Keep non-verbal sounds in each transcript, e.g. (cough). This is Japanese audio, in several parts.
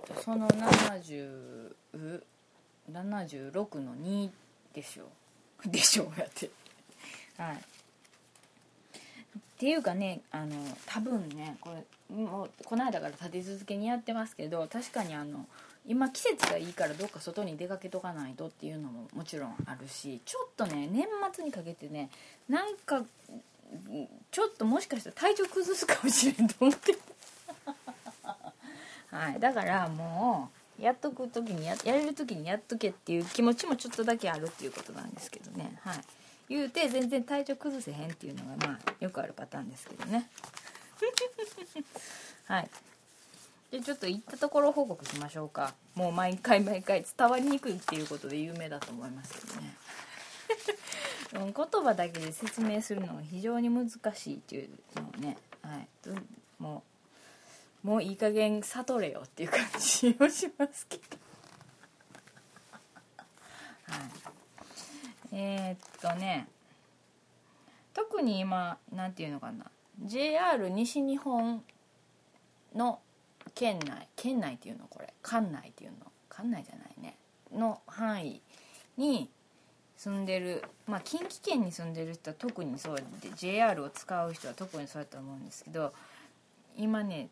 とその70 76の2でしょ (laughs) でしょうやって。はい。っていうかねあの多分ねこれもうこの間から立て続けにやってますけど確かにあの今季節がいいからどっか外に出かけとかないとっていうのももちろんあるしちょっとね年末にかけてねなんかちょっともしかしたら体調崩すかもしれんと思って。はい。だからもうやっとく時にややれる時にやっとけっていう気持ちもちょっとだけあるっていうことなんですけどね。はい。言うて全然体調崩せへんっていうのがまあよくあるパターンですけどね。(laughs) はい。でちょっと行ったところ報告しましょうか。もう毎回毎回伝わりにくいっていうことで有名だと思いますけどね。(laughs) 言葉だけで説明するのが非常に難しいっていうのをね、はい、もうもういい加減悟れよっていう感じをしますけど。はい。えー、っとね。特に今何て言うのかな。JR 西日本の県内。県内っていうのこれ。管内っていうの。管内じゃないね。の範囲に住んでる。まあ近畿圏に住んでる人は特にそうで JR を使う人は特にそうやと思うんですけど今ね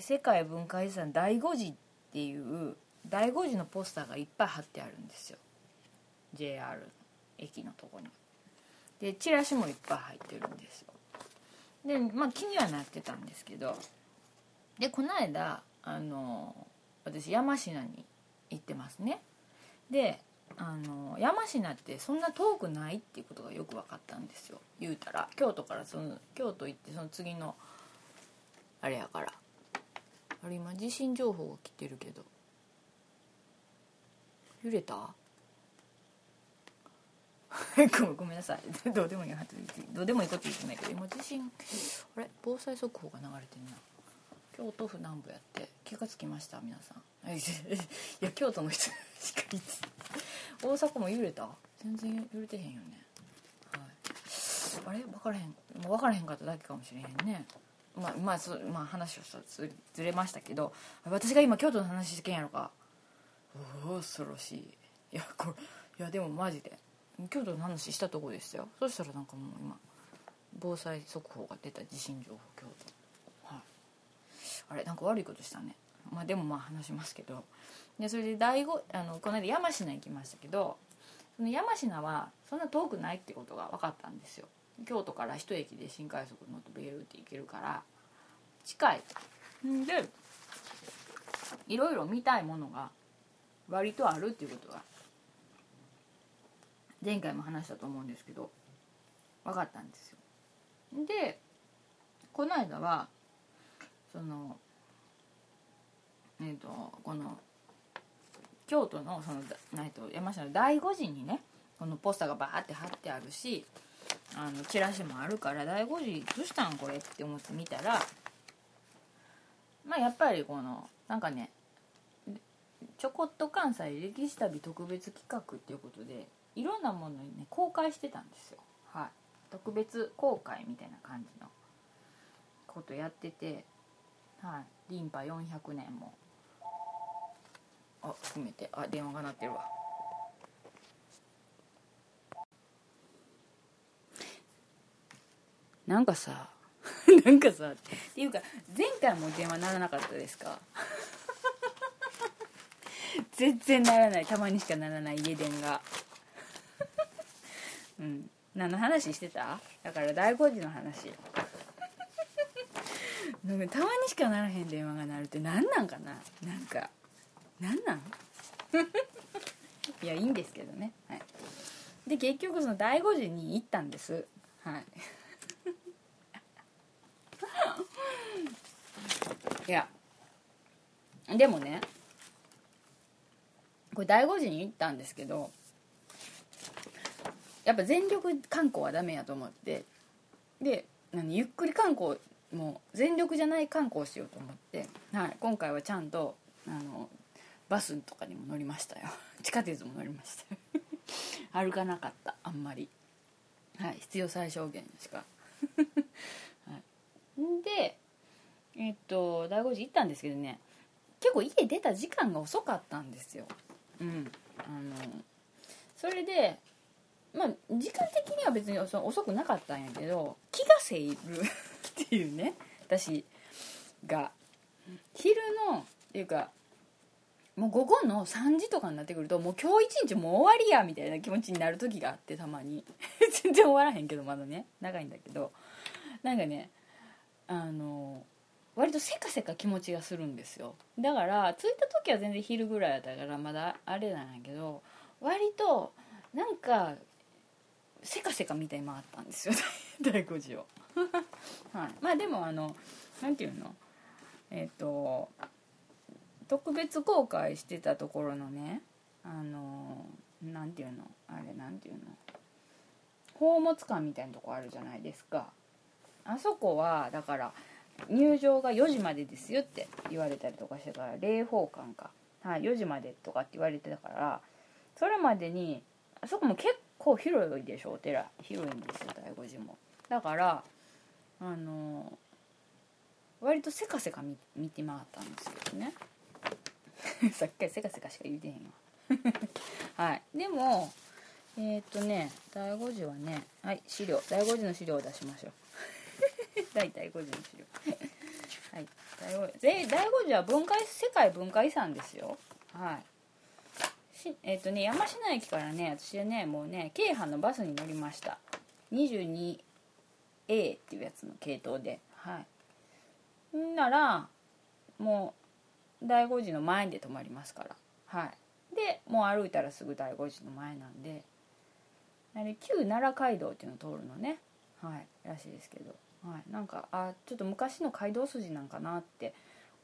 世界文化遺産第五次っていう第五次のポスターがいっぱい貼ってあるんですよ。JR 駅のとこに。でチラシもいっぱい入ってるんですよ。でまあ気にはなってたんですけどでこの間あの私山科に行ってますね。であの山科ってそんな遠くないっていうことがよく分かったんですよ。言うたら京都からその京都行ってその次のあれやから。あれ今地震情報が来てるけど。揺れた？(laughs) ごめんなさい。(laughs) どうでもいいどうでもいいこと言ってないけど。今地震あれ？防災速報が流れてるな。京都府南部やって。気がつきました皆さん。(laughs) いや京都の人しか言って大阪も揺れた？全然揺れてへんよね。はい。あれ？分からへん。もう分からへんかっただけかもしれへんね。まあまあそまあ話をしたずれましたけど私が今京都の話してけんやろか。恐ろしい。いやこれいやでもマジで。京都の話したとこですよ。そしたらなんかもう今防災速報が出た地震情報京都。はい。あれなんか悪いことしたね。まあでもまあ話しますけど。でそれで第5あのこの間山科行きましたけどその山科はそんな遠くないってことが分かったんですよ。京都から一駅で新快速乗ってベルって行けるから近い。でいろいろ見たいものが割とあるっていうことが前回も話したと思うんですけど分かったんですよ。でこの間はそのえっ、ー、とこの京都のそのえと山下の第五次にねこのポスターがバーって貼ってあるしあのチラシもあるから第五次どうしたんこれって思って見たらまあやっぱりこのなんかねちょこっと関西歴史旅特別企画っていうことでいろんなものにね公開してたんですよ。はい。特別公開みたいな感じの。ことやっててはい。リンパ400年も。あ含めて。あ電話が鳴ってるわ。なんかさ (laughs) なんかさっていうか前回も電話鳴らなかったですか？(laughs) 全然ならない。たまにしかならない家電が。(laughs) うん。何の話してた？だから第5次の話。なんかたまにしかならへん電話が鳴るって何なんかな？なんか何なん？いやいいんですけどね。はい。で結局その第5次に行ったんです。はい。いや。でもねこれ第5次に行ったんですけどやっぱ全力観光はダメやと思ってで何ゆっくり観光もう全力じゃない観光しようと思って、はい、今回はちゃんとあのバスとかにも乗りましたよ。(laughs) 地下鉄も乗りました (laughs) 歩かなかったあんまり。はい必要最小限しか。(laughs) はい、でえっと第5次行ったんですけどね結構家出た時間が遅かったんですよ。うんあのそれでまあ時間的には別に遅くなかったんやけど気がせいる (laughs) っていうね私が。昼のっていうかもう午後の3時とかになってくるともう今日一日もう終わりやみたいな気持ちになる時があってたまに。(laughs) 全然終わらへんけどまだね。長いんだけど。なんかねあの割とせかせか気持ちがするんですよ。だから着いた時は全然昼ぐらいだったからまだあれなんやけど割となんかせかせか見た今あったんですよ。(laughs) 第5次を。(laughs) はい。まあでもあのなんていうの？えっ、と特別公開してたところのねあのなんていうの？あれなんていうの？宝物館みたいなとこあるじゃないですか。あそこはだから入場が4時までですよって言われたりとかしてから霊宝館か、はい、4時までとかって言われてたからそれまでにあそこも結構広いでしょお寺。広いんですよ醍醐寺も。だからあの割とせかせか見て回ったんですけどね。(laughs) さっきからせかせかしか言うてへんわ。(laughs) はい。でもえー、っとね第5次はねはい資料。第5次の資料を出しましょう。(laughs) 大体5次の資料。(laughs) はい。第5で第5次は文化世界文化遺産ですよ。はい。しえー、っとね山科駅からね私はねもうね京阪のバスに乗りました。22A っていうやつの系統で。はい。んならもう第5次の前で止まりますから。はい。でもう歩いたらすぐ第5次の前なんで。あれ旧奈良街道っていうのを通るのね。はい。らしいですけど、はい、なんかあちょっと昔の街道筋なんかなって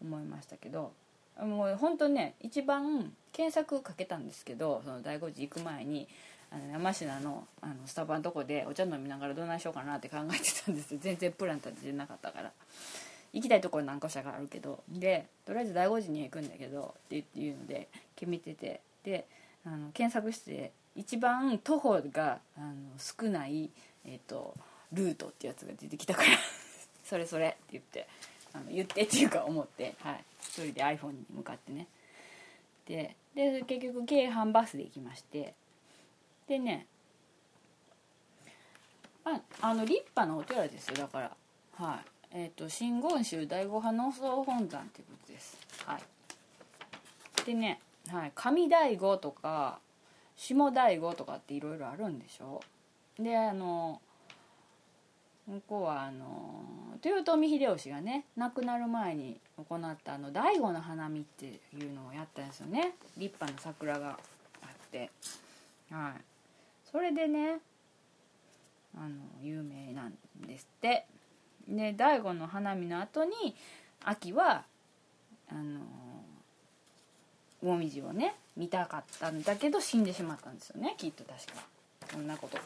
思いましたけどもう本当ね一番検索かけたんですけどその第5次行く前にあの山科のあのスタバのとこでお茶飲みながらどないしようかなって考えてたんですよ。全然プラン立ててなかったから。行きたいところ何個かがあるけど。でとりあえず第5次には行くんだけどっていうので決めてて。であの検索して一番徒歩があの少ない、えーと、ルートってやつが出てきたから (laughs) それそれって言ってあの言ってっていうか思って、はい、一人で iPhone に向かってね。でで結局京阪バスで行きましてでねああの立派なお寺ですよ。だからはい。えっ、ー、と真言宗第五派農総本山っていうことです。はい。でね、はい、上大悟とか下大悟とかっていろいろあるんでしょ。であの向こはあの豊臣秀吉がね亡くなる前に行ったあの醍醐の花見っていうのをやったんですよね。立派な桜があって。はい。それでねあの有名なんですって。で醍醐の花見の後に秋はあの紅葉をね見たかったんだけど死んでしまったんですよねきっと確か。そんなこと。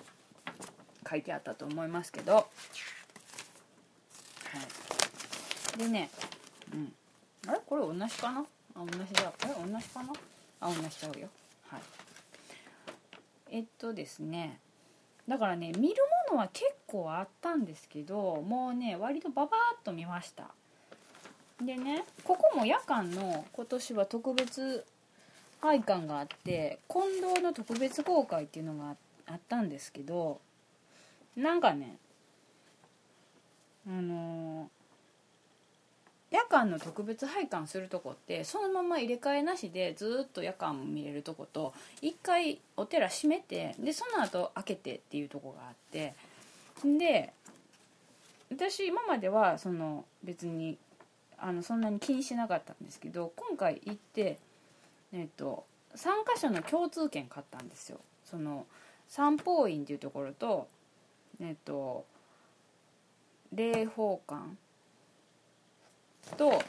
書いてあったと思いますけど。はい。でねうん。あれ？これ同じかな？あ同じだ。あれ？同じかな？あ同じちゃうよ。はい。えっとですね。だからね見るものは結構あったんですけどもうね割とババーっと見ました。でねここも夜間の今年は特別会館があって近藤の特別公開っていうのがあったんですけどなんかねあのー、夜間の特別拝観するとこってそのまま入れ替えなしでずっと夜間も見れるとこと一回お寺閉めてでその後開けてっていうとこがあってで私今まではその別にあのそんなに気にしなかったんですけど今回行ってえっと3箇所の共通券買ったんですよ。その三宝院っていうところとえっと霊宝館と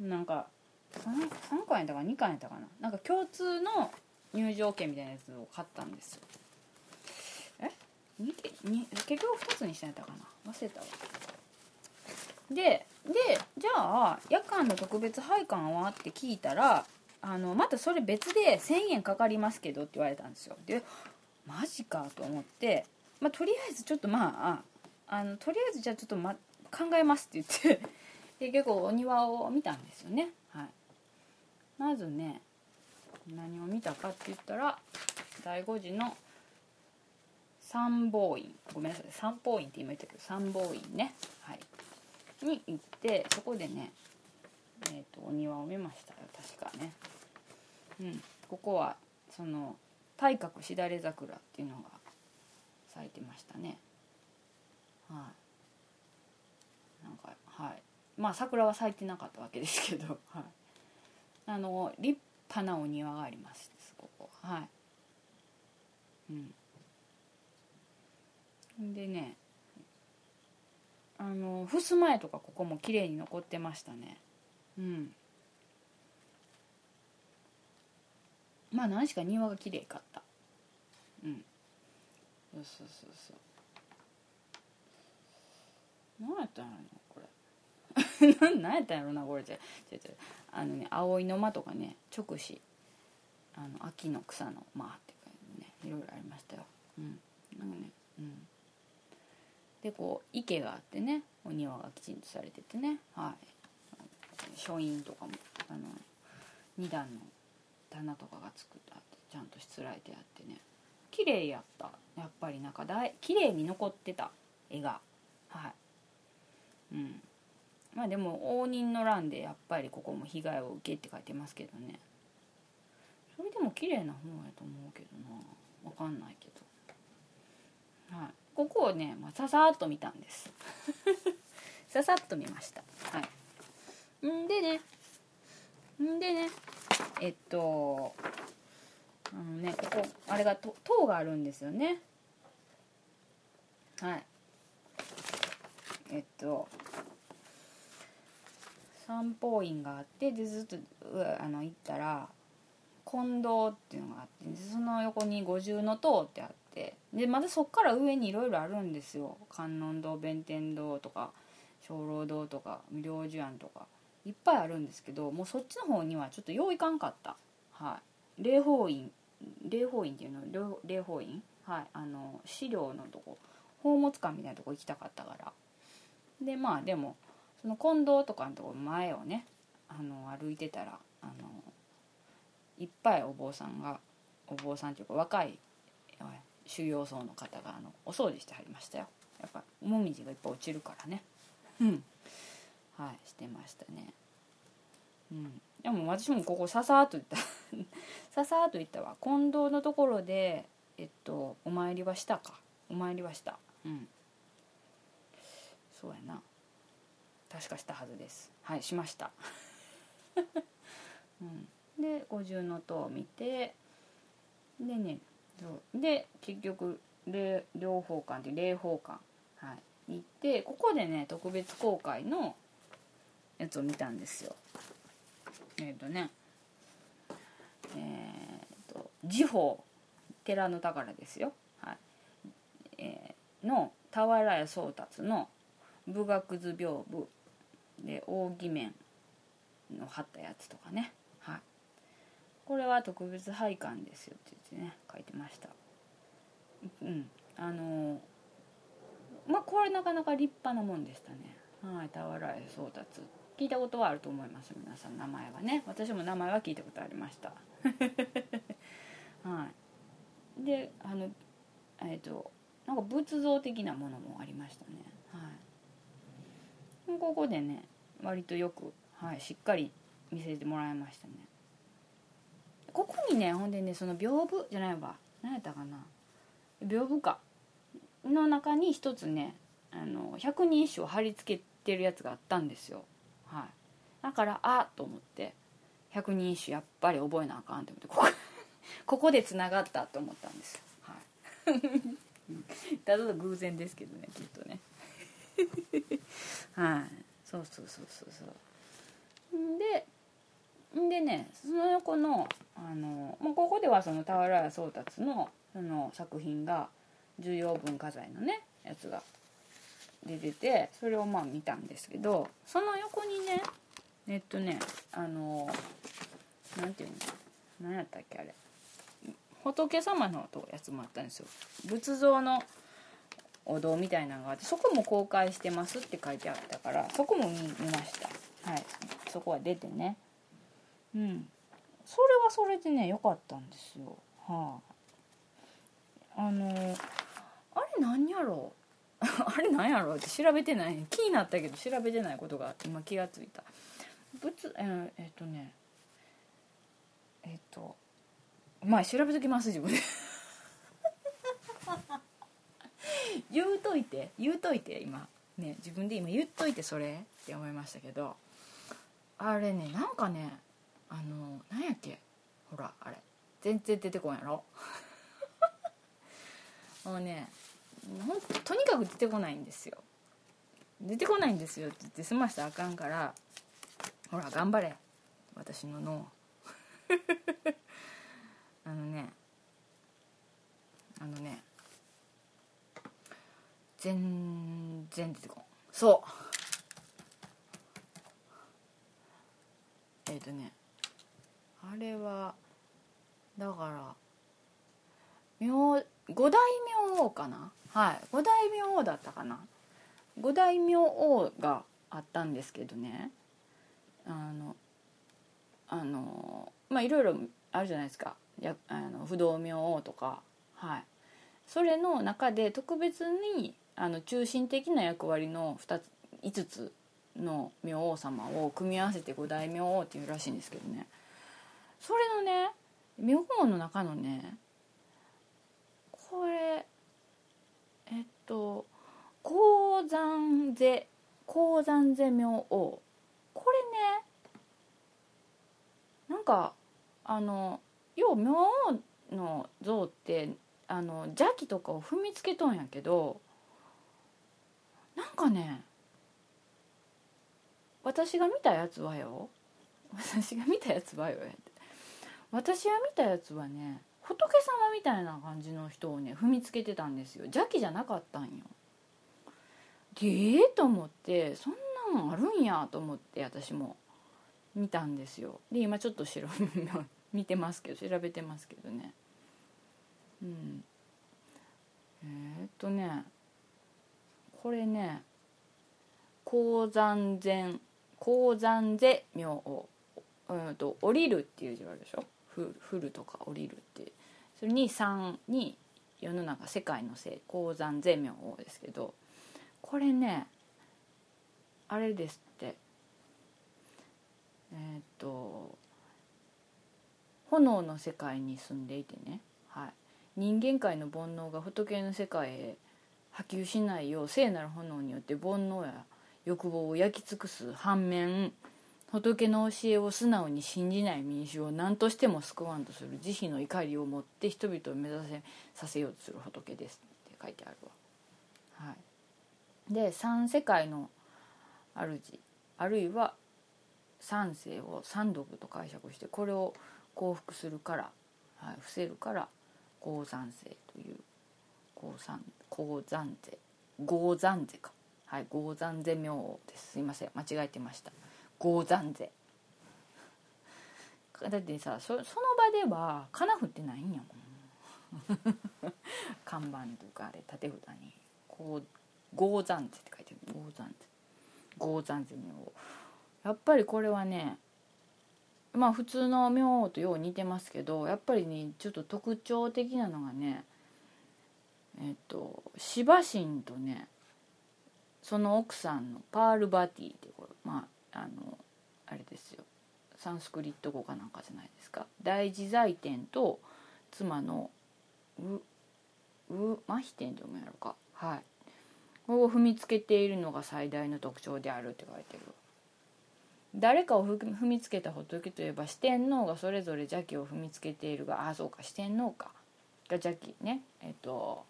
なんか 3, 3巻やったか2巻やったかな？なんか共通の入場券みたいなやつを買ったんです。よえにに結局2つにしたんやったかな？忘れたわ。ででじゃあ夜間の特別拝観は？って聞いたらあのまたそれ別で1000円かかりますけどって言われたんですよ。でマジかと思って、まあ、とりあえずちょっとまああのとりあえずじゃあちょっと、ま、考えますって言ってで結構お庭を見たんですよね。(laughs) はい。まずね何を見たかって言ったら第5次の参謀院。ごめんなさい。参謀院って今言ったけど参謀院ね。はい。に行ってそこでねえーと、お庭を見ましたよ。確かね。うん。ここはその大角しだれ桜っていうのが咲いてましたね。はい。なんかはい。まあ桜は咲いてなかったわけですけど、(laughs) はい、あの立派なお庭がありますここはい。うん。でねあの襖絵とかここも綺麗に残ってましたね。うん。まあ何しか庭が綺麗かった。うん。そうそうそうそう。何やったんやろこれ。(laughs) 何やったんやろなこれ。じゃじゃじゃあのね葵の間とかね直視。あの秋の草の間っていうかねいろいろありましたよ。うん。なんかねうん。でこう池があってねお庭がきちんとされててねはい。書院とかもあの2段の棚とかが作ってあってちゃんとしつらえてあってね。綺麗やった。やっぱりなんかだい綺麗に残ってた。絵が。はい。うん。まあでも応仁の乱でやっぱりここも被害を受けって書いてますけどね。それでも綺麗な方やと思うけどな。分かんないけど。はい。ここをね、まあ、ささっと見たんです。(laughs) ささっと見ました。はい。んでね。んでね。えっとあのねここあれが塔があるんですよね。はい。えっと三宝院があってでずっとあの行ったら近堂っていうのがあってその横に五重塔ってあってでまたそっから上にいろいろあるんですよ。観音堂弁天堂とか鐘楼堂とか無料寿庵とかいっぱいあるんですけどもうそっちの方にはちょっとよういかんかった。はい。霊宝院霊宝院っていうの？霊宝院？はい。あの資料のとこ。宝物館みたいなとこ行きたかったから。でまあでもその近藤とかのとこ前をねあの歩いてたらあのいっぱいお坊さんがお坊さんっていうか若い修行僧の方があのお掃除してはりましたよ。やっぱもみじがいっぱい落ちるからね。うん。はいしてましたね。うん。でも私もここささっと言った。(laughs) ささっと言ったわ。近藤のところでえっとお参りはしたか。お参りはした。うん。そうやな。確かしたはずです。はいしました。(laughs) うん。で五重塔を見てでねそう。で結局両方館って霊宝館。はい。行ってここでね特別公開のやつを見たんですよ。えっ、ー、とねえっ、ー、と時報寺の宝ですよ、はい。えー、の俵屋宗達の武学図屏風で扇面の貼ったやつとかね。はい。これは特別拝観ですよって言ってね書いてました。うん。あのまあこれなかなか立派なもんでしたね。はい。俵屋宗達っ聞いたことはあると思います皆さん名前はね。私も名前は聞いたことありました。(laughs) はい。であのえっ、ー、となんか仏像的なものもありましたね。はい。ここでね割とよく、はい、しっかり見せてもらいましたね。ここにねほんでねその屏風じゃないわ。何やったかな。屏風か。の中に一つねあの百人一首を貼り付けてるやつがあったんですよ。はい、だからあっと思って百人一首やっぱり覚えなあかんと思ってここ (laughs) ここでつながったと思ったんです、はい、(laughs) ただの偶然ですけどねきっとね。(laughs) はい。そうそうそうそうそう。ででねその横のあの、まあ、ここではその俵屋宗達のその作品が重要文化財のねやつが出ててそれをまあ見たんですけどその横にねえっとねあの何ていうの何やったっけあれ仏様のやつもあったんですよ。仏像のお堂みたいなのがあってそこも公開してますって書いてあったからそこも見ました。はい。そこは出てね。うん。それはそれでね良かったんですよ。はい、あのあれ何やろう？(laughs) あれ何やろうって調べてない。気になったけど調べてないことが今気がついた。仏えーえっとね。えっとまあ調べときます自分で。(laughs) 言うといて言うといて今。ね自分で今言っといてそれって思いましたけど。あれねなんかねあのなんやっけ？ほらあれ。全然出てこんやろ。(laughs) もうねほんとにかく出てこないんですよ。出てこないんですよって言って済ましたらあかんからほら頑張れ。私の脳。(laughs) あのねあのね全然出てこん。そう。えっ、とねあれはだから明五大明王かな？はい。五大明王だったかな？五大明王があったんですけどね。あのあのまあいろいろあるじゃないですか。やあの不動明王とか。はい。それの中で特別にあの中心的な役割の2つ5つの明王様を組み合わせて五大明王っていうらしいんですけどね。それのね明王の中のねこれえっと高山勢高山勢明王。これねなんかあのよう明王の像ってあの邪気とかを踏みつけとんやけどなんかね私が見たやつはよ。私が見たやつはよ私が見たやつはね仏様みたいな感じの人をね踏みつけてたんですよ。邪気じゃなかったんよ。でええと思ってそんなんあるんやと思って私も見たんですよ。で今ちょっと調べ見てますけど調べてますけどね。うん。えー、っとねこれね高山前高山ぜ明王うんと降りるっていう字があるでしょ？ふ降るとか降りるって。それに3に世の中世界のせい高山ぜ明王ですけどこれねあれですって。えーっと炎の世界に住んでいてね、はい、人間界の煩悩が仏の世界へ波及しないよう聖なる炎によって煩悩や欲望を焼き尽くす反面仏の教えを素直に信じない民衆を何としても救わんとする慈悲の怒りを持って人々を目指せさせようとする仏ですって書いてあるわ。はい、で三世界の主あるいは三世を三毒と解釈してこれを降伏するから、はい、伏せるから高山世という高山高山勢高山勢か。はい高山勢明王です。すいません間違えてました。高山勢。(laughs) だってさそその場では金振ってないんやもん。(laughs) 看板とかあれ立て札に。こう高山勢って書いてる。高山勢。高山勢明王やっぱりこれはねまあ普通の明王とよう似てますけどやっぱりねちょっと特徴的なのがねえっと芝神とねその奥さんのパールバティってこれまああのあれですよ。サンスクリット語かなんかじゃないですか。大自在天と妻のうう麻痺天って読むやろか。はい。を踏みつけているのが最大の特徴であるって書いてる。誰かを踏みつけた仏といえば四天王がそれぞれ邪気を踏みつけているがあそうか四天王か。が邪気ね。えっと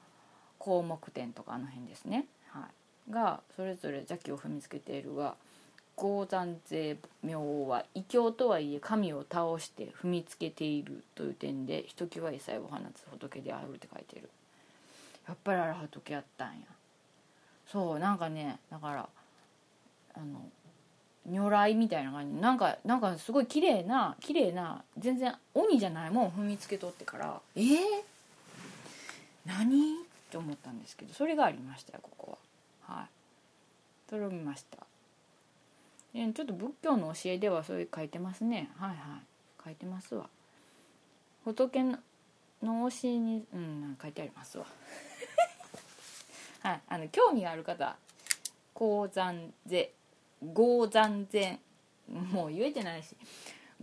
項目点とかあの辺ですね、はい、がそれぞれ邪気を踏みつけているが高山勢明王は異教とはいえ神を倒して踏みつけているという点でひときわ異彩を放つ仏であるって書いてる。やっぱりあれ仏やったんや。そうなんかねだからあの如来みたいな感じ。なんかなんかすごい綺麗な綺麗な全然鬼じゃないもん踏みつけとってから。えー、何？って思ったんですけどそれがありましたよここは。はい。それを見ましたえちょっと仏教の教えではそういう書いてますね。はいはい。書いてますわ。仏の教えにうん書いてありますわ。(laughs) はい。あの興味がある方高山税高山禅もう言えてないし。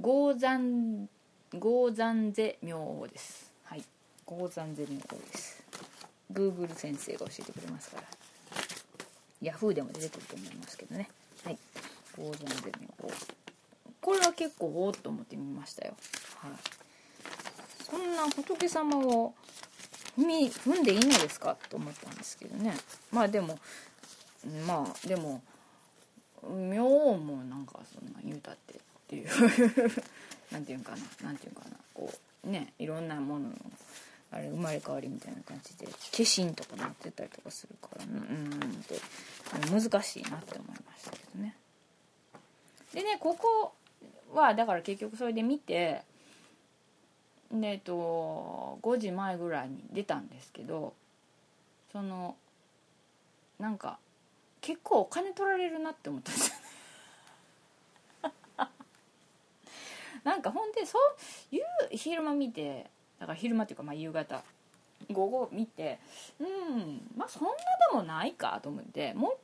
高山高山税明王です。はい。高山税明王です。Google 先生が教えてくれますから。Yahoo でも出てくると思いますけどね。はい。高山税明王これは結構おおっと思ってみましたよ。はい。そんな仏様を踏み踏んでいいのですかと思ったんですけどね。まあでもまあでも妙もなんかそんな言うたってっていう。(laughs) なんていうんかな。なんていうんかな。こうねいろんなもののあれ生まれ変わりみたいな感じで化身とかなってたりとかするからうんうんって難しいなって思いましたけどね。でねここはだから結局それで見てでえっと5時前ぐらいに出たんですけどそのなんか結構お金取られるなって思ったんです (laughs) なんかほんでそう夕昼間見てだから昼間っていうかまあ夕方午後見てうんまあそんなでもないかと思ってもう一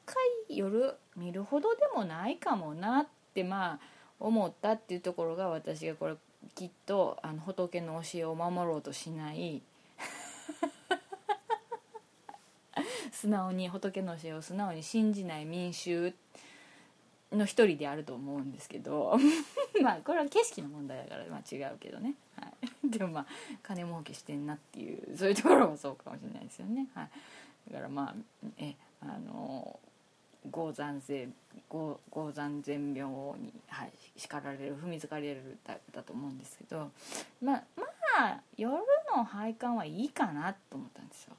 回夜見るほどでもないかもなってまあ思ったっていうところが私がこれきっとあの仏の教えを守ろうとしない (laughs) 素直に仏の教えを素直に信じない民衆の一人であると思うんですけど (laughs) まあこれは景色の問題だからまあ違うけどね、はい、(laughs) でもまあ金儲けしてんなっていうそういうところはそうかもしれないですよね、はい、だからまあえあの高山税高山全病に、はい、叱られる踏みつかれるだだと思うんですけどまあまあ夜の拝観はいいかなと思ったんですよ。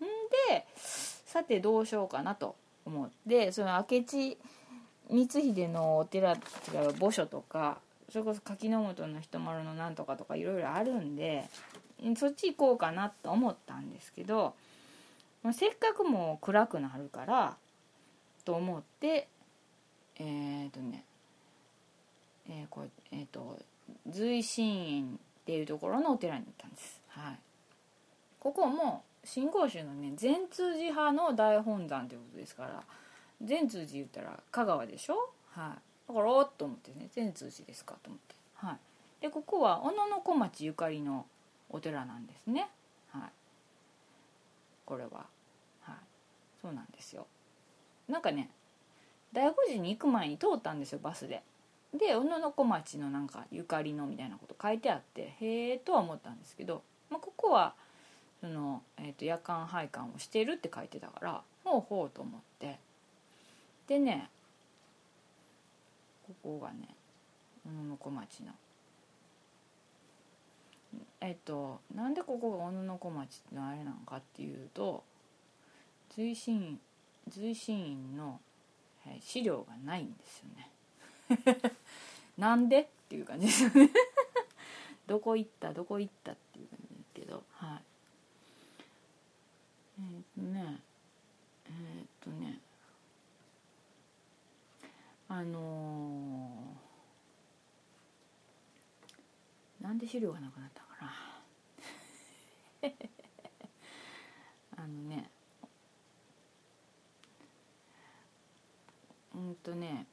んでさてどうしようかなと思ってその明智光秀のお寺違う墓所とかそれこそ柿の本の人丸のなんとかとかいろいろあるんでそっち行こうかなと思ったんですけど、まあ、せっかくもう暗くなるからと思ってえっ、ー、とねえー、これえっ、ー、と随心院っていうところのお寺に行ったんです。はい、ここも新興宗のね善通寺派の大本山ということですから善通寺言ったら香川でしょ？はい。だからおっと思ってね善通寺ですかと思って。はい。でここは小野小町ゆかりのお寺なんですね。はい。これは。はい。そうなんですよ。なんかね大悟寺に行く前に通ったんですよバスで。で小野小町のなんかゆかりのみたいなこと書いてあってへえとは思ったんですけど、まあ、ここはその、えーと、夜間拝観をしてるって書いてたからほうほうと思って。でねここがね小野小町の。えっとなんでここが小野小町のあれなのかっていうと随心随心院の、資料がないんですよね。(laughs) なんでっていう感じですよね。(laughs) どこ行ったどこ行ったっていう感じですけど。はい。えー、っとねえー、っとねあのー、なんで資料がなくなったかな。(laughs) あのねうんとね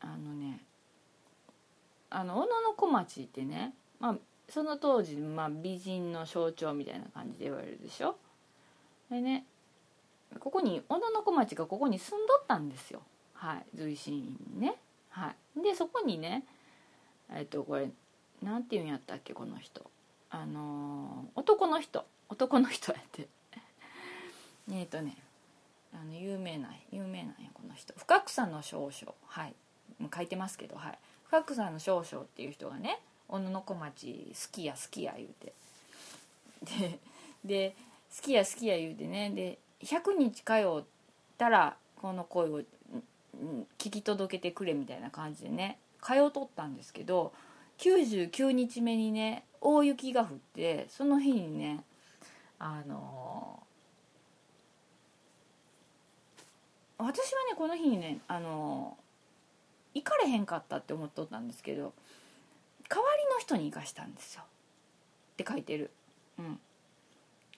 あのねあの小野小町ってね、まあ、その当時、まあ、美人の象徴みたいな感じで言われるでしょ？でねここに小野小町がここに住んどったんですよ。はい随心院にね。はい。でそこにねえっとこれなんていうんやったっけこの人。あのー、男の人。男の人やって。(laughs) えっとねあの有名な有名なんやこの人。深草の少々。はい。書いてますけどはい。深草の少々っていう人がね小野小町好きや好きや言うて。でで好きや好きや言うてねで100日通ったらこの声を聞き届けてくれみたいな感じでね通っとったんですけど99日目にね大雪が降ってその日にねあのー、私はねこの日にねあの行かれへんかったって思っとったんですけど代わりの人に行かしたんですよ。って書いてる。うん。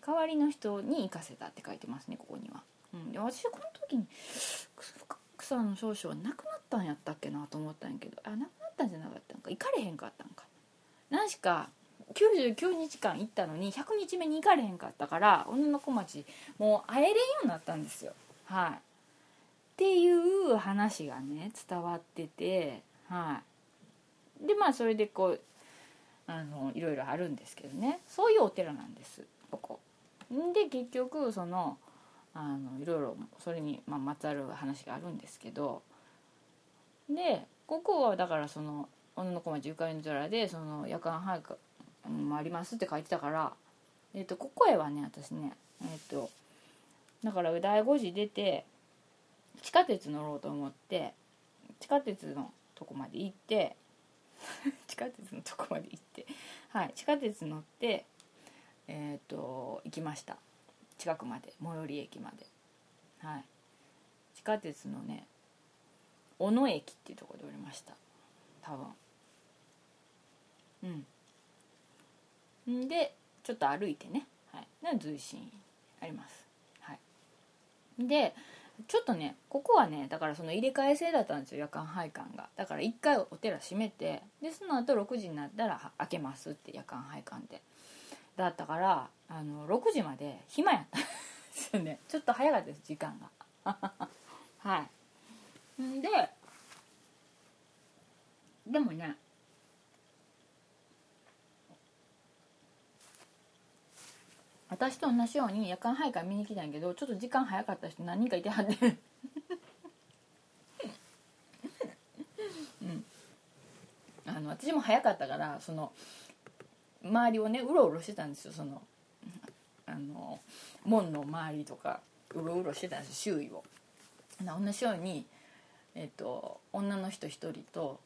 代わりの人に行かせたって書いてますねここには、うん、で私この時に草の少々はなくなったんやったっけなと思ったんやけどあなくなったんじゃなかったんか。行かれへんかったんか。何しか99日間行ったのに100日目に行かれへんかったから女の子町もう会えれんようになったんですよ。はい。っていう話がね伝わっててはい。でまあそれでこうあのいろいろあるんですけどね。そういうお寺なんですここ。で結局そのあのいろいろそれに、まあ、まつわる話があるんですけどでここはだからその女の子町ゆかりの寺でその夜間徘徊もありますって書いてたから、えー、とここへはね私ねえっ、ー、とだから第5時出て地下鉄乗ろうと思って地下鉄のとこまで行って (laughs) 地下鉄のとこまで行ってはい地下鉄乗ってえっ、ー、と行きました。近くまで最寄り駅まで。はい。地下鉄のね小野駅っていうところで降りました。多分。うん。でちょっと歩いてね、はい、随心あります。はい。でちょっとねここはねだからその入れ替え制だったんですよ夜間配管が。だから1回お寺閉めてでその後6時になったら開けますって夜間配管で。だったからあの6時まで暇やったんですよね。(laughs) ちょっと早かったです時間が。(laughs) はい。んででもね私と同じように夜間徘徊見に来たんやけどちょっと時間早かった人何人かいてはって。(laughs) うん。あの私も早かったからその周りをねうろうろしてたんですよ。そのあの門の周りとかうろうろしてたんです周囲を。同じように、えっと、女の人一人と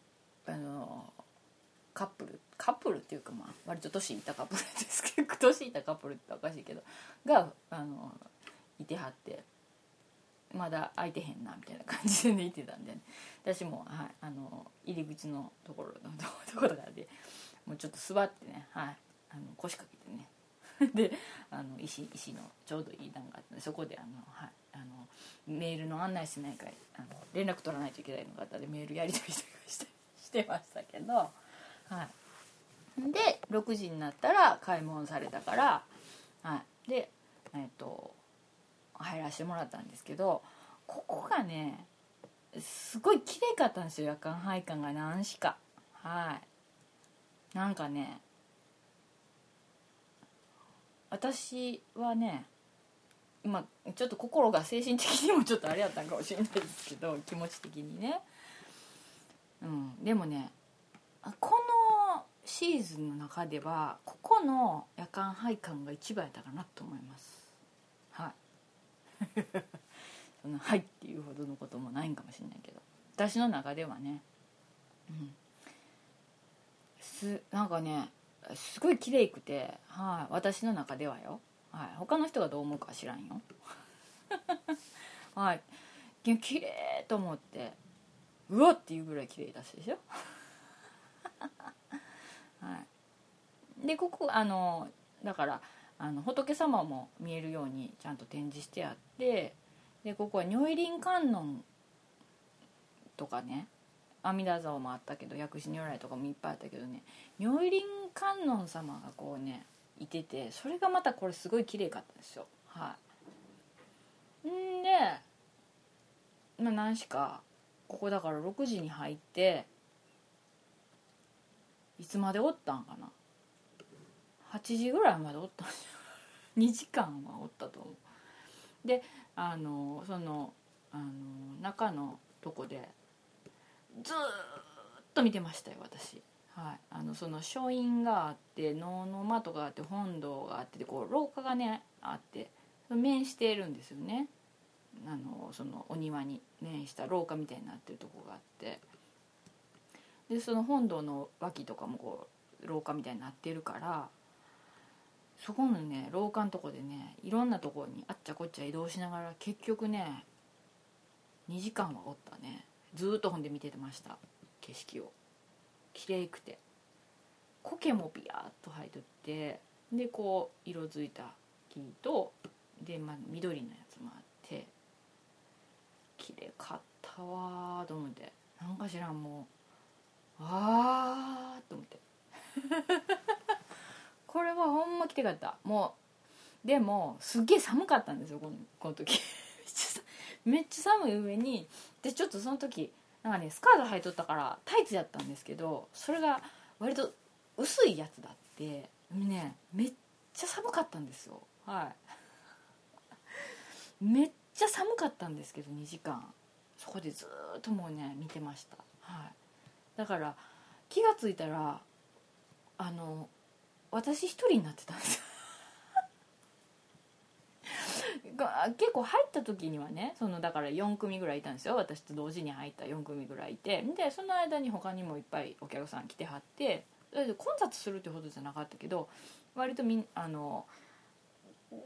あのカップルカップルっていうかまあ割と年いたカップルですけど年いたカップルっておかしいけどがあのいてはってまだ空いてへんなみたいな感じで、ね、いてたんで、ね、私も、はい、あの入り口のところのところがでもうちょっと座ってね、はい、あの腰掛けてね。(laughs) であの石石のちょうどいい段があってそこであの、はい、あのメールの案内しないかあの連絡取らないといけないのがあったでメールやり取りしてましたけど、はい、で6時になったら開門されたから、はい、でえっ、と入らせてもらったんですけどここがねすごい綺麗かったんですよ。夜間配管が何しか。はい。なんかね私はねまあちょっと心が精神的にもちょっとあれやったんかもしれないですけど気持ち的にね。うん。でもねこのシーズンの中ではここの夜間配管が一番やったかなと思います。はい。(laughs) その「はい」っていうほどのこともないんかもしれないけど。私の中ではね。うん。すなんかねすごい綺麗くて、はい、私の中ではよ、はい、他の人がどう思うか知らんよ。(laughs) はい。綺麗と思ってうわっていうぐらい綺麗だしでしょ。はい。でここあのだからあの仏様も見えるようにちゃんと展示してあってでここは如意輪観音とかね阿弥陀像もあったけど薬師如来とかもいっぱいあったけどね如意輪観音様がこうねいててそれがまたこれすごい綺麗かったんですよ。はい。んでまあ何しかここだから6時に入っていつまでおったんかな？8時ぐらいまでおったんですよ2時間はおったと思う。であのそのあの中のとこでずっと見てましたよ私。はい。あのその書院があって能の間とかあって本堂があってこう廊下がねあって面しているんですよね。あのそのお庭に面した廊下みたいになってるとこがあって。でその本堂の脇とかもこう廊下みたいになってるからそこのね廊下のとこでねいろんなとこにあっちゃこっちゃ移動しながら結局ね2時間はおったね。ずっと本で見ててました。景色を。綺麗くて。苔もビヤーっと生えとってでこう色づいた木とで、まあ、緑のやつもあって綺麗かったわと思って。なんか知らんもうあーと思って。(laughs) これはほんま来てかった。もうでもすっげえ寒かったんですよこのこの時。(laughs) めっちゃ寒い上にでちょっとその時なんかねスカート履いとったからタイツやったんですけどそれが割と薄いやつだって。ねめっちゃ寒かったんですよ。はい。(laughs) めっちゃ寒かったんですけど2時間。そこでずっともうね見てました。はい。だから気が付いたらあの私一人になってたんです (laughs) 結構入った時にはねそのだから4組ぐらいいたんですよ。私と同時に入った4組ぐらいいてでその間に他にもいっぱいお客さん来てはって混雑するってほどじゃなかったけど割とみあの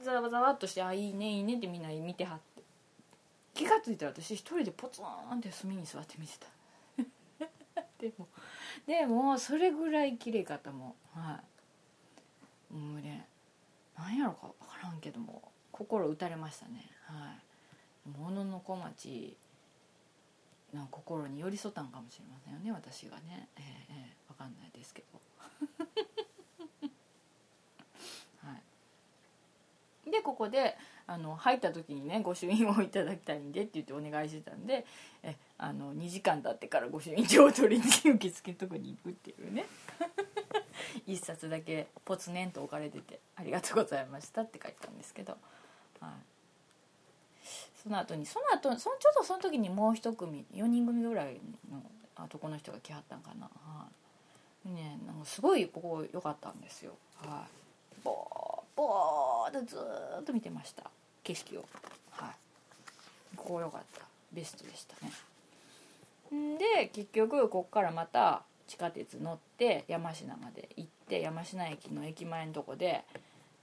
ざわざわっとして「あいいねいいね」ってみんな見てはって。気が付いたら私一人でポツンって隅に座って見てた。でもでもそれぐらい綺麗かったもはい。もうねなんやろか分からんけども心打たれましたね。はい。ものの小町の心に寄り添ったんかもしれませんよね私がね。ええええ分かんないですけど。(laughs) はい。でここであの入った時にね御朱印をいただきたいんでって言ってお願いしてたんでえあの2時間経ってから御朱印帳を取りに受付とこに行くっていうね。(laughs) 一冊だけポツネンと置かれてて「ありがとうございました」って書いたんですけど、はい、その後にその後そのちょうどその時にもう一組4人組ぐらいの男の人が来はったんかな、はい。ね、なんかすごいここ良かったんですよ、はい、ボーボーっとずっと見てました。景色を、はい、ここ良かった。ベストでしたね。で結局こっからまた地下鉄乗って山科まで行って山科駅の駅前のとこで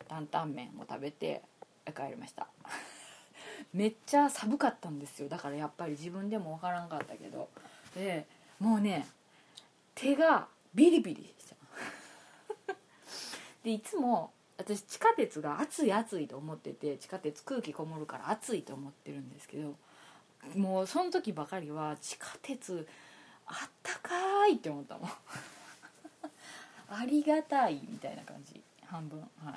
担々麺を食べて帰りました。(laughs) めっちゃ寒かったんですよ。だからやっぱり自分でも分からんかったけど。でもうね手がビリビリしちゃうでいつも私地下鉄が暑い暑いと思ってて地下鉄空気こもるから暑いと思ってるんですけどもうその時ばかりは地下鉄あったかいって思ったもん。(laughs) ありがたいみたいな感じ。半分。は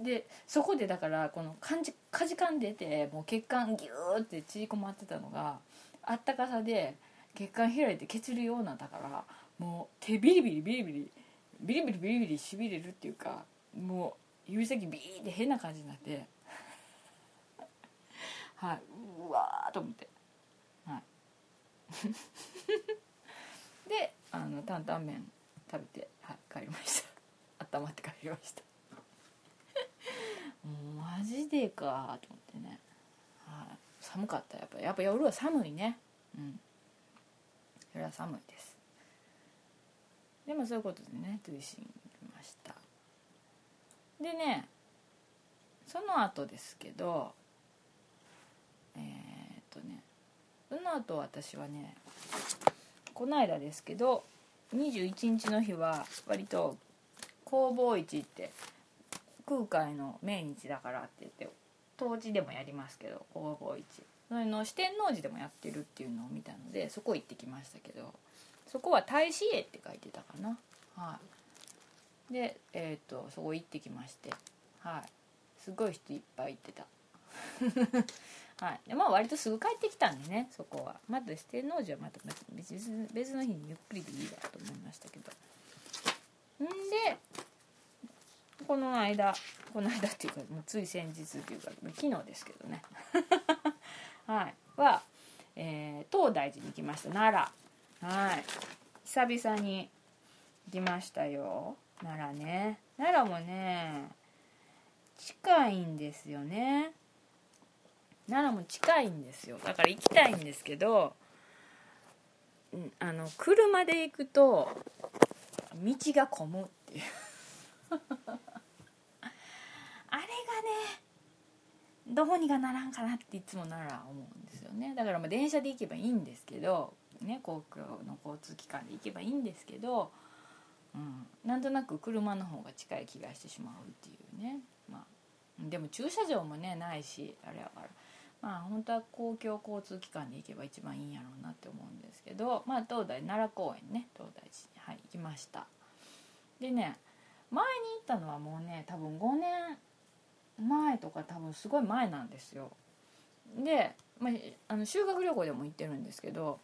い。でそこでだからこのかじかじかんでてもう血管ギューって縮こまってたのがあったかさで血管開いて血流ようなったからもう手ビリビリビリビリビリビリビリビリしびれるっていうかもう指先ビーって変な感じになって。(laughs) はい。うわーと思って。はい。(laughs) であの担々麺食べて、はい、帰りました。(laughs) 温まって帰りました。(laughs) もうマジでかと思ってね、はい、寒かったやっぱ。やっぱ夜は寒いね。うん。夜は寒いです。でもそういうことでねトゥイシン行きました。でねその後ですけどえー、っとねその後私はねこの間ですけど21日の日は割と工房市って空海の命日だからって言って当時でもやりますけど工房市。それの四天王寺でもやってるっていうのを見たのでそこ行ってきましたけどそこは大使絵って書いてたかな。はい。でえっ、とそこ行ってきましてはい。すごい人いっぱい行ってた。はい。でまあ割とすぐ帰ってきたんでねそこは。また四天王寺はまた別別の日にゆっくりでいいわと思いましたけど。んでこの間この間っていうかもうつい先日っていうか昨日ですけどね。(laughs) はい。は、えー、東大寺に行きました。奈良。はい。久々に行きましたよ。奈良ね。奈良もね近いんですよね。奈良も近いんですよ。だから行きたいんですけどあの車で行くと道が混むっていう。(laughs) あれがねどうにかならんかなっていつもなら思うんですよね。だからまあ電車で行けばいいんですけど、ね、公共の交通機関で行けばいいんですけど、うん、なんとなく車の方が近い気がしてしまうっていうね、まあ、でも駐車場もねないしあれやからまあ本当は公共交通機関で行けば一番いいんやろうなって思うんですけどまあ東大奈良公園ね東大寺に、はい、行きました。でね前に行ったのはもうね多分5年前とか多分すごい前なんですよ。で、まあ、あの修学旅行でも行ってるんですけど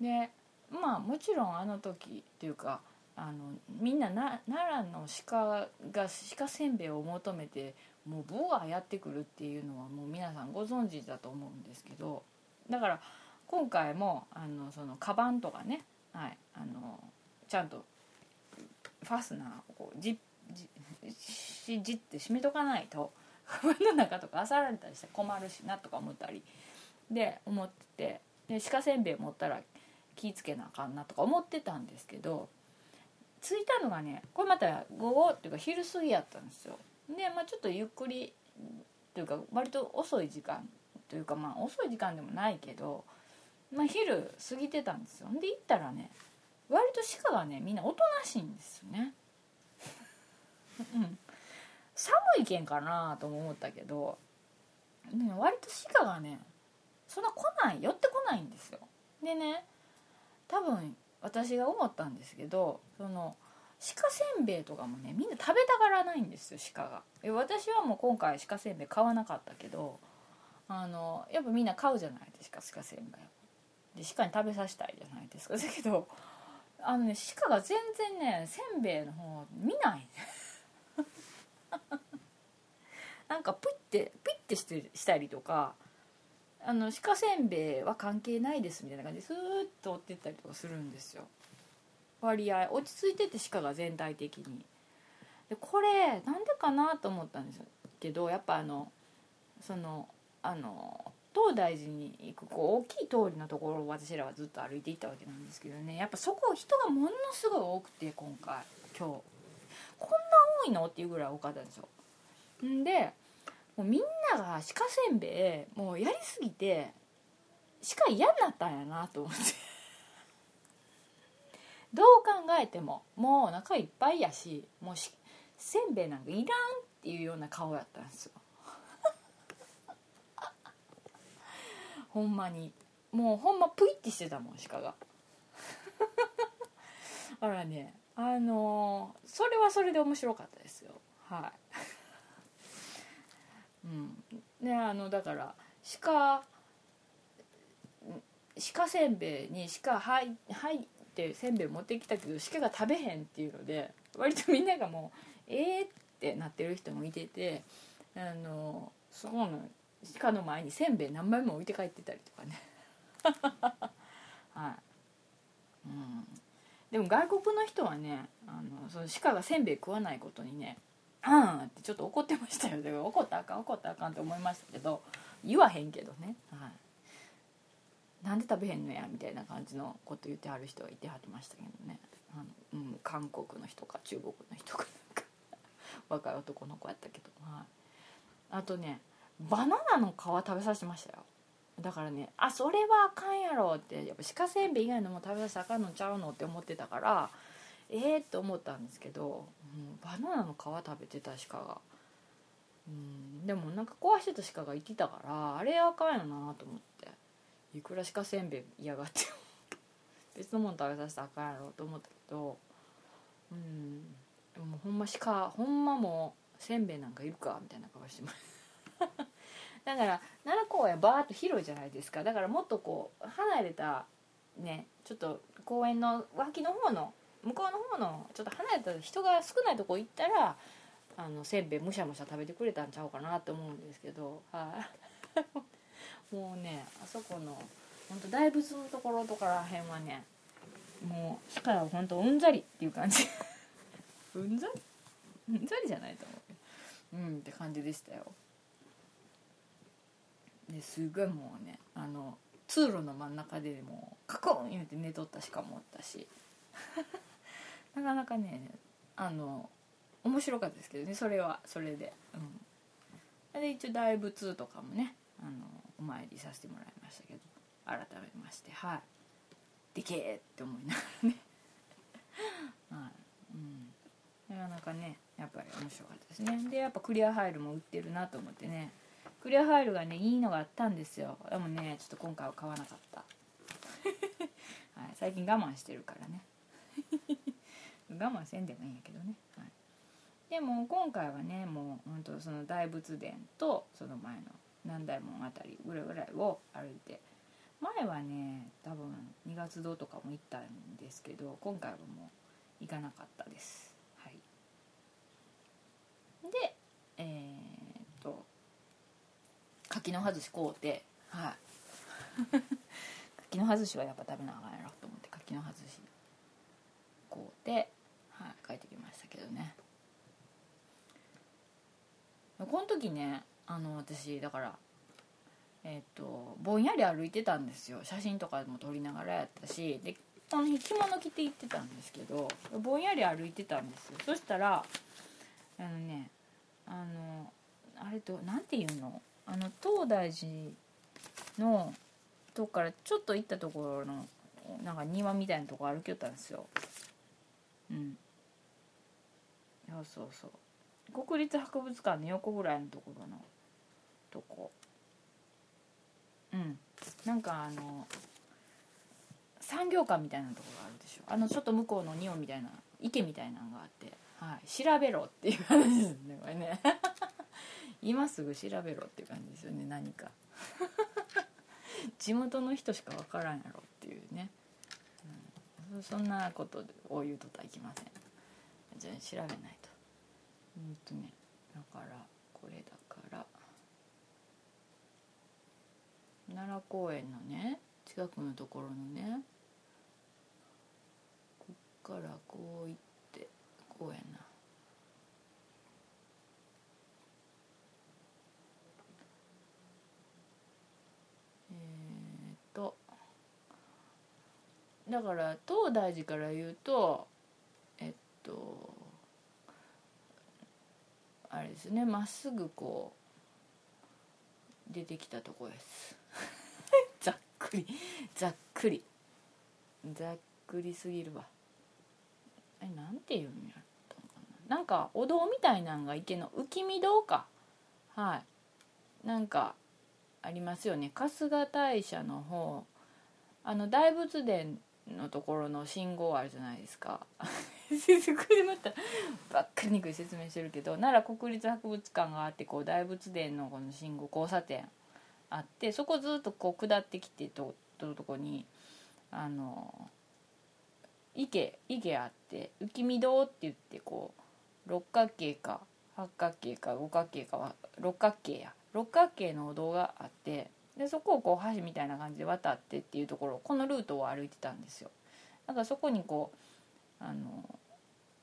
でまあもちろんあの時っていうかあのみんなな奈良の鹿が鹿せんべいを求めてもうボがやってくるっていうのはもう皆さんご存知だと思うんですけどだから今回もあのそのカバンとかね、はい、あのちゃんとファスナーをこうじじじって閉めとかないと (laughs) カバンの中とか漁られたりして困るしなとか思ったりで思っててで鹿せんべい持ったら気ぃつけなあかんなとか思ってたんですけど着いたのがねこれまた午後っていうか昼過ぎやったんですよ。で、まあ、ちょっとゆっくりというか割と遅い時間というかまあ遅い時間でもないけど、まあ、昼過ぎてたんですよ。で行ったらね割と鹿がねみんなおとなしいんですよね。うん。寒いけんかなとも思ったけどでも割と鹿がねそんな来ない寄ってこないんですよ。でね多分私が思ったんですけどその鹿せんべいとかもねみんな食べたがらないんですよ鹿が。え私はもう今回鹿せんべい買わなかったけどあのやっぱみんな買うじゃないですか鹿せんべいで鹿に食べさせたいじゃないですか。だけどあのね鹿が全然ねせんべいの方見ない。(laughs) なんかプイってプイってしてしたりとかあの鹿せんべいは関係ないですみたいな感じでスーッと追ってったりとかするんですよ。割合落ち着いてて鹿が全体的に。でこれなんでかなと思ったんですけどやっぱあのそのあの東大寺に行くこう大きい通りのところを私らはずっと歩いていったわけなんですけどね。やっぱそこ人がものすごい多くて今回今日。こんな多いの？っていうぐらい多かったんですよ。んでもうみんなが鹿せんべいもうやりすぎて鹿嫌になったんやなと思って。どう考えてももうお腹いっぱいやしもうしせんべいなんかいらんっていうような顔やったんですよ。(laughs) ほんまに。もうほんまプイってしてたもん鹿が。(laughs) あらねあのーそれはそれで面白かったですよ。はい。(laughs) うん。ねあのだから鹿鹿せんべいに鹿入入ってせんべい持ってきたけど鹿が食べへんっていうので割とみんながもうえーってなってる人もいててあのそこの鹿の前にせんべい何枚も置いて帰ってたりとかね。(laughs) はい、うん、でも外国の人はねあのその鹿がせんべい食わないことにね「うん」ってちょっと怒ってましたよ。だから怒ったあかん怒ったあかんって思いましたけど言わへんけどね、はい、なんで食べへんのやみたいな感じのこと言ってはる人がいてはりましたけどね。あの、うん、韓国の人か中国の人か。(laughs) 若い男の子やったけど、はい、あとねバナナの皮食べさせましたよ。だからねあそれはあかんやろって。やっぱ鹿せんべい以外のも食べさせたあかんのちゃうのって思ってたからええー、って思ったんですけど、うん、バナナの皮食べてた鹿が、うん、でもなんか壊してた鹿がいてたからあれあかんやなと思って。いくら鹿せんべい嫌がって別のもの食べさせたらあかんやろと思ったけどうんでもほんま鹿ほんまもうせんべいなんかいるかみたいな顔してます (laughs) だから奈良公園バーッと広いじゃないですか。だからもっとこう離れたねちょっと公園の脇の方の向こうの方のちょっと離れた人が少ないとこ行ったらあのせんべいむしゃむしゃ食べてくれたんちゃうかなと思うんですけど。はい。(laughs) もうねあそこの本当大仏のところとからへんはねもう鹿は本当うんざりっていう感じ。うんざり？うんざりじゃないと思う。うんって感じでしたよ。ですごいもうねあの通路の真ん中でもうカコン言うて寝とった鹿もおったし。(laughs) なかなかねあの面白かったですけどねそれはそれで。うん。で一応大仏とかもねあのお参りさせてもらいましたけど改めましてはい。でけえって思いながらね。はい。うん。なかなかねやっぱり面白かったですね。でやっぱクリアファイルも売ってるなと思ってね。クリアファイルがねいいのがあったんですよ。でもねちょっと今回は買わなかった、(laughs) はい、最近我慢してるからね。(laughs) 我慢せんでもいいんやけどね、はい、でも今回はねもう本当その大仏殿とその前の南大門あたりぐらいぐらいを歩いて前はね多分二月堂とかも行ったんですけど今回はもう行かなかったです。はい。でえー、っと柿の外し買うてはい。(laughs) 柿の外しはやっぱ食べなあかんやろと思って柿の外し買うてはい帰ってきましたけどね。この時ねあの私だからえっ、とぼんやり歩いてたんですよ。写真とかも撮りながらやったしでこの日着物着て行ってたんですけどぼんやり歩いてたんですよ。そしたらあのねあのあれと何ていうの？あの東大寺のとこからちょっと行ったところのなんか庭みたいなとこ歩きよったんですよ。うん。そうそうそう。国立博物館の横ぐらいのところのとこうん。なんかあの産業館みたいなとこがあるでしょ。あのちょっと向こうの庭みたいな池みたいなのがあって、はい、調べろっていう話ですねこれね。(laughs) 今すぐ調べろっていう感じですよね何か。(laughs) 地元の人しか分からんやろっていうね、うん、そんなことを言うとはいきません。じゃあ調べないと。うんとねだからこれだから奈良公園のね近くのところのねこっからこう行ってこうやな。えーっとだから東大寺から言うとえっとあれですねまっすぐこう出てきたとこです。(laughs) ざっくりざっくり。ざっくりすぎるわ。えなんていうんやったのかな。なんかお堂みたいなんが池の浮見堂か。はい。なんかありますよね。春日大社の方。あの大仏殿のところの信号あるじゃないですか。(laughs) これまたばっかりにくい説明してるけど奈良国立博物館があってこう大仏殿のこの信号交差点。あってそこずっとこう下ってきてととるとこにあの池池あって浮見堂って言ってこう六角形か八角形か五角形かは六角形や六角形のお堂があってでそこをこう橋みたいな感じで渡ってっていうところこのルートを歩いてたんですよ。だからそこにこうあの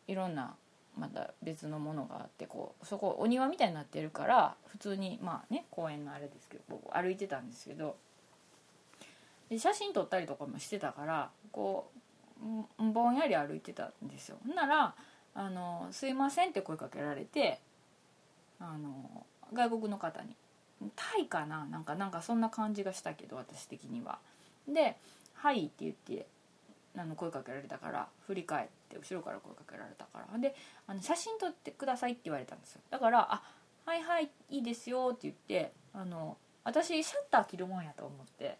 いろんなまた別のものがあってこうそこお庭みたいになってるから普通にまあね公園のあれですけどこう歩いてたんですけどで写真撮ったりとかもしてたからこうぼんやり歩いてたんですよ。ならあの「すいません」って声かけられてあの外国の方にタイかな？なんかなんかそんな感じがしたけど私的には。で「はい」って言ってあの声かけられたから振り返って後ろから声かけられたから。であの写真撮ってくださいって言われたんですよ。だから「あはいはいいいですよ」って言ってあの私シャッター切るもんやと思って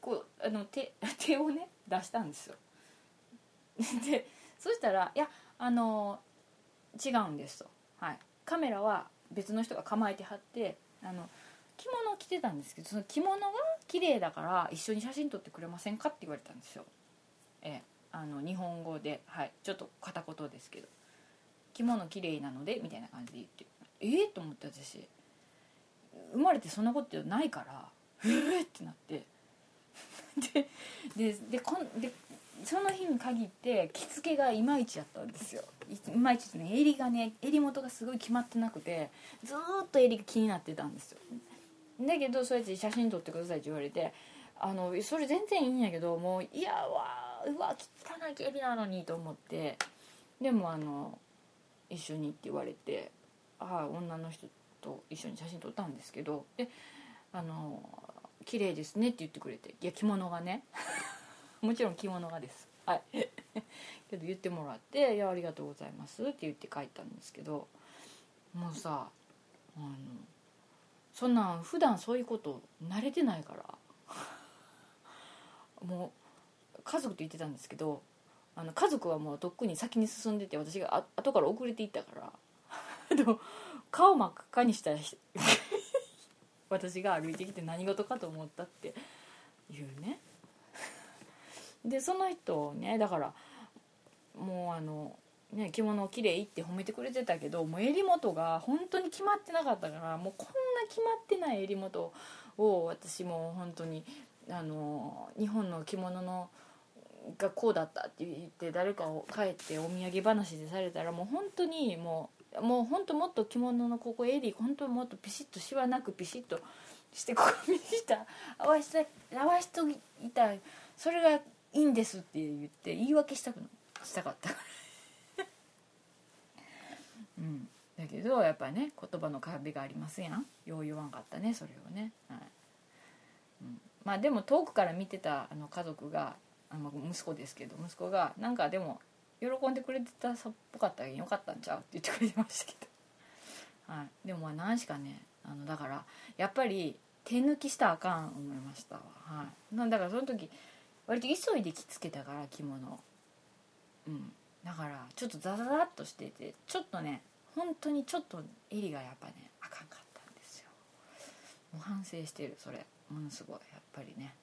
こうあの手 (laughs) 手をね出したんですよ。(laughs) でそしたら「いやあの違うんです」と、はい、カメラは別の人が構えてはってあの着物を着てたんですけどその着物が綺麗だから一緒に写真撮ってくれませんかって言われたんですよ。えあの日本語で、はい、ちょっと片言ですけど着物綺麗なので？みたいな感じで言ってえ？えー、と思って私生まれてそんなことないからえ？えってなって (laughs) でででこんでその日に限って着付けがいまいちやったんですよ。いまいちね襟がね襟元がすごい決まってなくてずっと襟が気になってたんですよ。だけどそうやって写真撮ってくださいって言われてあのそれ全然いいんやけどもういやわうわ汚い襟なのにと思ってでもあの一緒にって言われてああ女の人と一緒に写真撮ったんですけどであの綺麗ですねって言ってくれていや着物がね (laughs) もちろん着物がです。はい。(laughs) けど言ってもらって「いやありがとうございます」って言って書いたんですけどもうさあのそんなん普段そういうこと慣れてないからもう家族と言ってたんですけどあの家族はもうとっくに先に進んでて私があ後から遅れていったから (laughs) でも顔真っ赤にした (laughs) 私が歩いてきて何事かと思ったっていうね。でその人をねだからもうあのね着物きれいって褒めてくれてたけどもう襟元が本当に決まってなかったからもうこんな決まってない襟元を私も本当にあの日本の着物のがこうだったって言って誰かを帰ってお土産話でされたらもう本当にもうもう本当もっと着物のここ襟本当もっとピシッとしわなくピシッとしてここにした合わせ合わしといたそれがいいんですって言って言い訳したくしたかった。うん。だけどやっぱね言葉の壁がありますやん。よう言わんかったねそれをね。はい、うん、まあでも遠くから見てたあの家族があの息子ですけど息子がなんかでも喜んでくれてたさっぽかったらよかったんちゃうって言ってくれてましたけど、(laughs) はい、でもまあ何しかねあのだからやっぱり手抜きしたらあかん思いましたわ、はい、なんだからその時割と急いで着付けたから着物。うん。だからちょっとザザザっとしててちょっとね本当にちょっと襟がやっぱねあかんかったんですよ。もう反省してるそれ。ものすごいやっぱりね。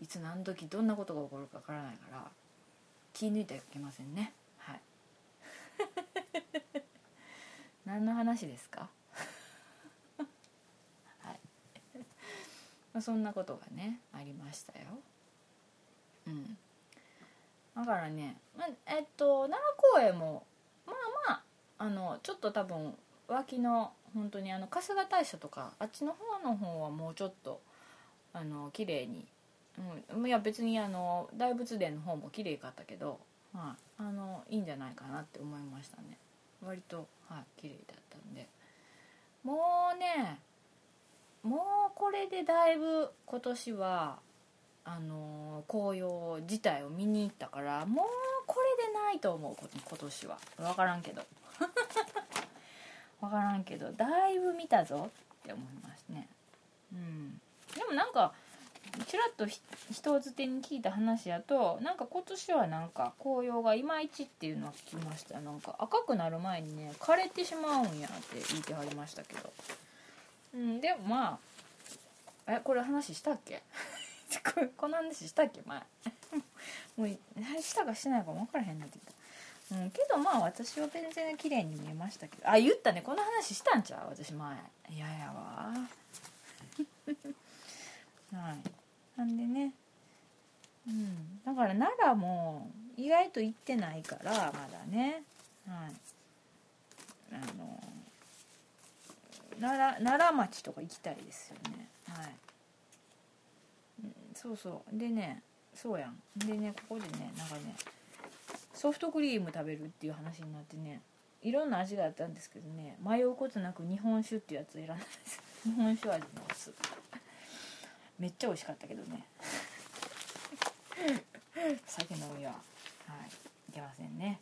いつ何時どんなことが起こるかわからないから気抜いてはいけませんね。はい。(laughs) 何の話ですか？(laughs) はい。まあそんなことがねありましたよ。うん。だからね、まあ、えっと奈良公園もまあまああのちょっと多分脇の本当にあの春日大社とかあっちの方の方はもうちょっとあの綺麗にうん、いや別にあの大仏殿の方も綺麗かったけど、はい、あのいいんじゃないかなって思いましたね。割とはい綺麗だったんで。もうねもうこれでだいぶ今年はあの紅葉自体を見に行ったからもうこれでないと思う今年は。分からんけど。(laughs) 分からんけどだいぶ見たぞって思いますね。うん。でもなんかちらっと人づてに聞いた話やとなんか今年はなんか紅葉がいまいちっていうのは聞きました。なんか赤くなる前にね枯れてしまうんやって言ってはりましたけど。うんでもまあえこれ話したっけ？(laughs) この話したっけ？前。もうしたかしてないかも分からへんなってきた。うんけどまあ私は全然綺麗に見えましたけど。あ言ったね。この話したんちゃう？私前。いややわ。は (laughs) いなんでね。うん。だから奈良も意外と行ってないからまだね。はい。あの奈良奈良町とか行きたいですよね。はい、うん、そうそう。でねそうやん。でねここでねなんかねソフトクリーム食べるっていう話になってねいろんな味があったんですけどね迷うことなく日本酒っていうやつを選んだんです。日本酒味のやつ。めっちゃ美味しかったけどね。(laughs) 酒飲みは。はい。いけませんね。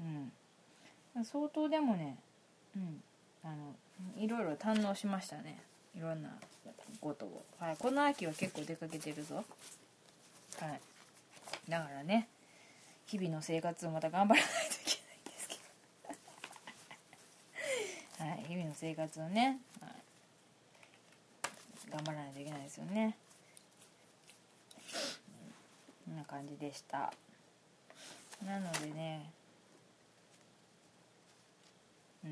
うん。相当でもねうん。あのいろいろ堪能しましたね。いろんなことを、はい、この秋は結構出かけてるぞ。はい。だからね日々の生活をまた頑張らないといけないんですけど。はい。日々の生活をね、はい。頑張らないといけないですよね。こんな感じでした。なのでねう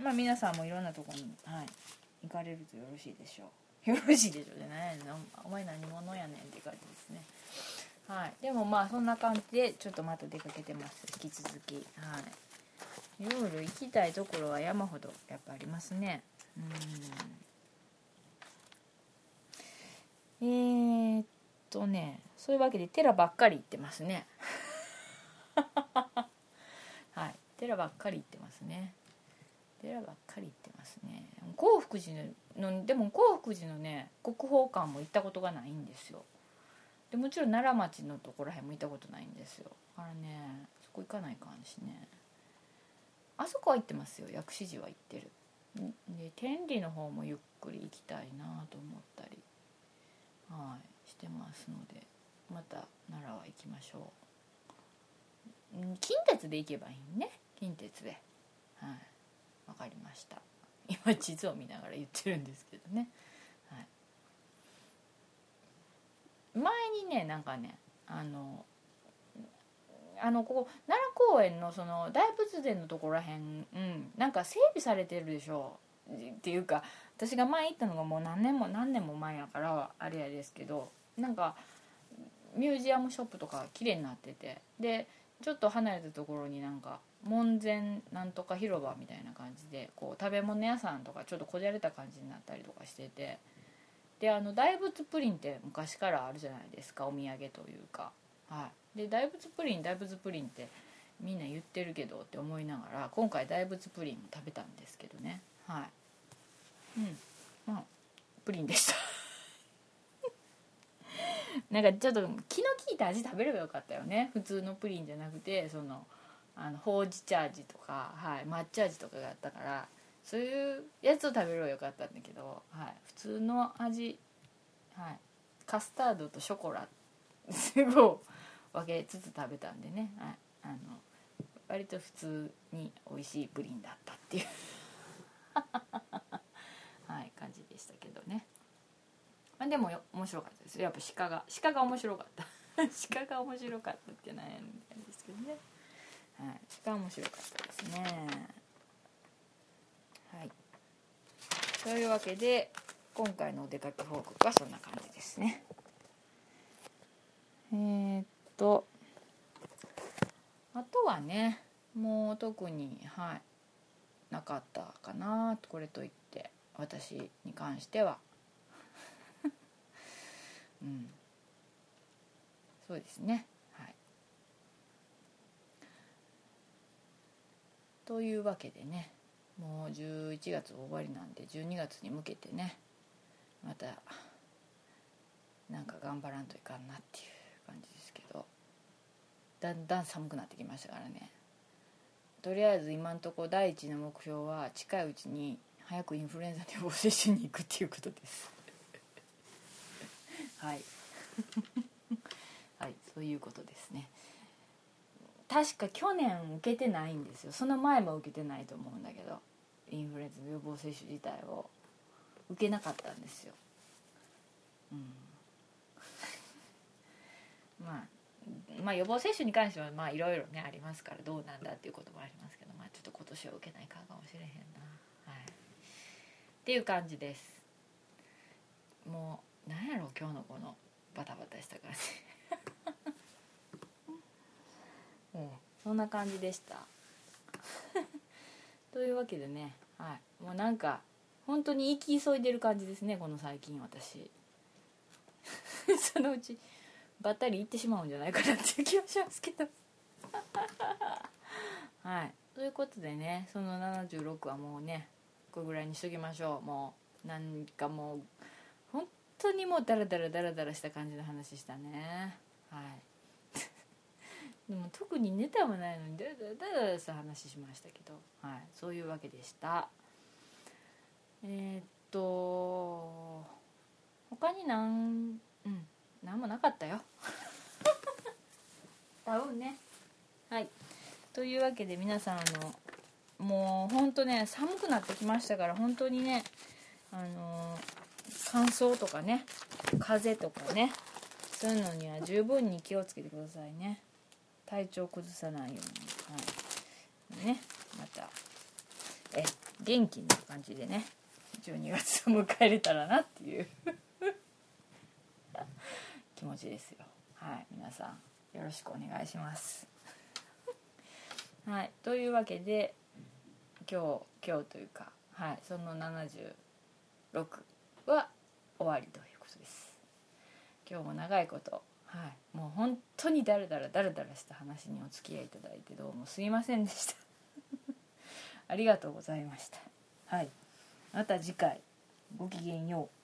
ん。まあ皆さんもいろんなとこに、はい、行かれるとよろしいでしょう。(laughs) よろしいでしょうじゃないお前何者やねんって感じですね。はい。でもまあそんな感じでちょっとまた出かけてます。引き続き。はい。いろいろ行きたいところは山ほどやっぱありますね。うん。えー、っとねそういうわけで寺ばっかり行ってますね。(laughs) はい。寺ばっかり行ってますね。寺ばっかり行ってますね。興福寺のでも興福寺のね国宝館も行ったことがないんですよ。でもちろん奈良町のところらへんも行ったことないんですよ。だからねそこ行かないかんしね。あそこは行ってますよ。薬師寺は行ってる。で天理の方もゆっくり行きたいなと思ったりはいしてますのでまた奈良は行きましょう。近鉄で行けばいいね。近鉄で。はい。わかりました。(laughs) 今地図を見ながら言ってるんですけどね、はい、前にねなんかねあのあのここ奈良公園のその大仏殿のところらへん、うん、なんか整備されてるでしょ。っていうか私が前行ったのがもう何年も何年も前やからあれやですけどなんかミュージアムショップとか綺麗になっててでちょっと離れたところになんか門前なんとか広場みたいな感じでこう食べ物屋さんとかちょっとこじゃれた感じになったりとかしててであの大仏プリンって昔からあるじゃないですかお土産というか、はい、で大仏プリン大仏プリンってみんな言ってるけどって思いながら今回大仏プリンを食べたんですけどね。はい。うん。プリンでした。(laughs) なんかちょっと気の利いた味食べればよかったよね。普通のプリンじゃなくてそのあのほうじ茶味とか、はい、抹茶味とかがあったからそういうやつを食べればよかったんだけど、はい、普通の味、はい、カスタードとショコラを分けつつ食べたんでね、はい、あの割と普通に美味しいプリンだったっていう。でしたけどね、まあ、でも面白かったですやっぱ鹿が鹿が面白かった。(laughs) 鹿が面白かったってなんですけどね。はい、が面白かったですね。はい。というわけで今回のお出かけ報告はそんな感じですね。えー、っとあとはねもう特にはい。なかったかなこれといって私に関しては。(laughs) うん。そうですね。はい。というわけでねもう11月終わりなんで12月に向けてねまたなんか頑張らんといかんなっていう感じですけど。だんだん寒くなってきましたからね。とりあえず今んとこ第一の目標は近いうちに早くインフルエンザの予防接種に行くっていうことです。(laughs) はい。(laughs) はいそういうことですね。確か去年受けてないんですよ。その前も受けてないと思うんだけど。インフルエンザ予防接種自体を。受けなかったんですよ、うん、(laughs) まあまあ予防接種に関してはまあいろいろねありますからどうなんだっていうこともありますけどまあちょっと今年は受けないかかもしれへんな。っていう感じです。もうなんやろう今日のこのバタバタした感じ。え (laughs) え、そんな感じでした。(laughs) というわけでね、はい、もうなんか本当に生き急いでる感じですねこの最近私。(laughs) そのうちばったり行ってしまうんじゃないかなっていう気はしますけど。はい。ということでねその76はもうねこれぐらいにしときましょう。もうなんかもう本当にもうダラダラダラダラした感じの話したね。はい。(laughs) でも特にネタもないのにだらだらだらさ話しましたけど、はい、そういうわけでした。えー、っと他になんうん。何もなかったよ。(laughs) 多分ね。はい。というわけで皆さんあのもうほんとね寒くなってきましたから本当にねあの乾燥とかね風邪とかねそういうのには十分に気をつけてくださいね。体調崩さないように、はい、ねまたえ元気な感じでね12月を迎えれたらなっていう。(laughs) 気持ちですよ。はい。皆さんよろしくお願いします。はい。というわけで今日今日というかはいその76は終わりということです。今日も長いことはいもう本当にだらだらだらだらした話にお付き合いいただいてどうもすいませんでした。(laughs) ありがとうございました。はいまた次回ごきげんよう。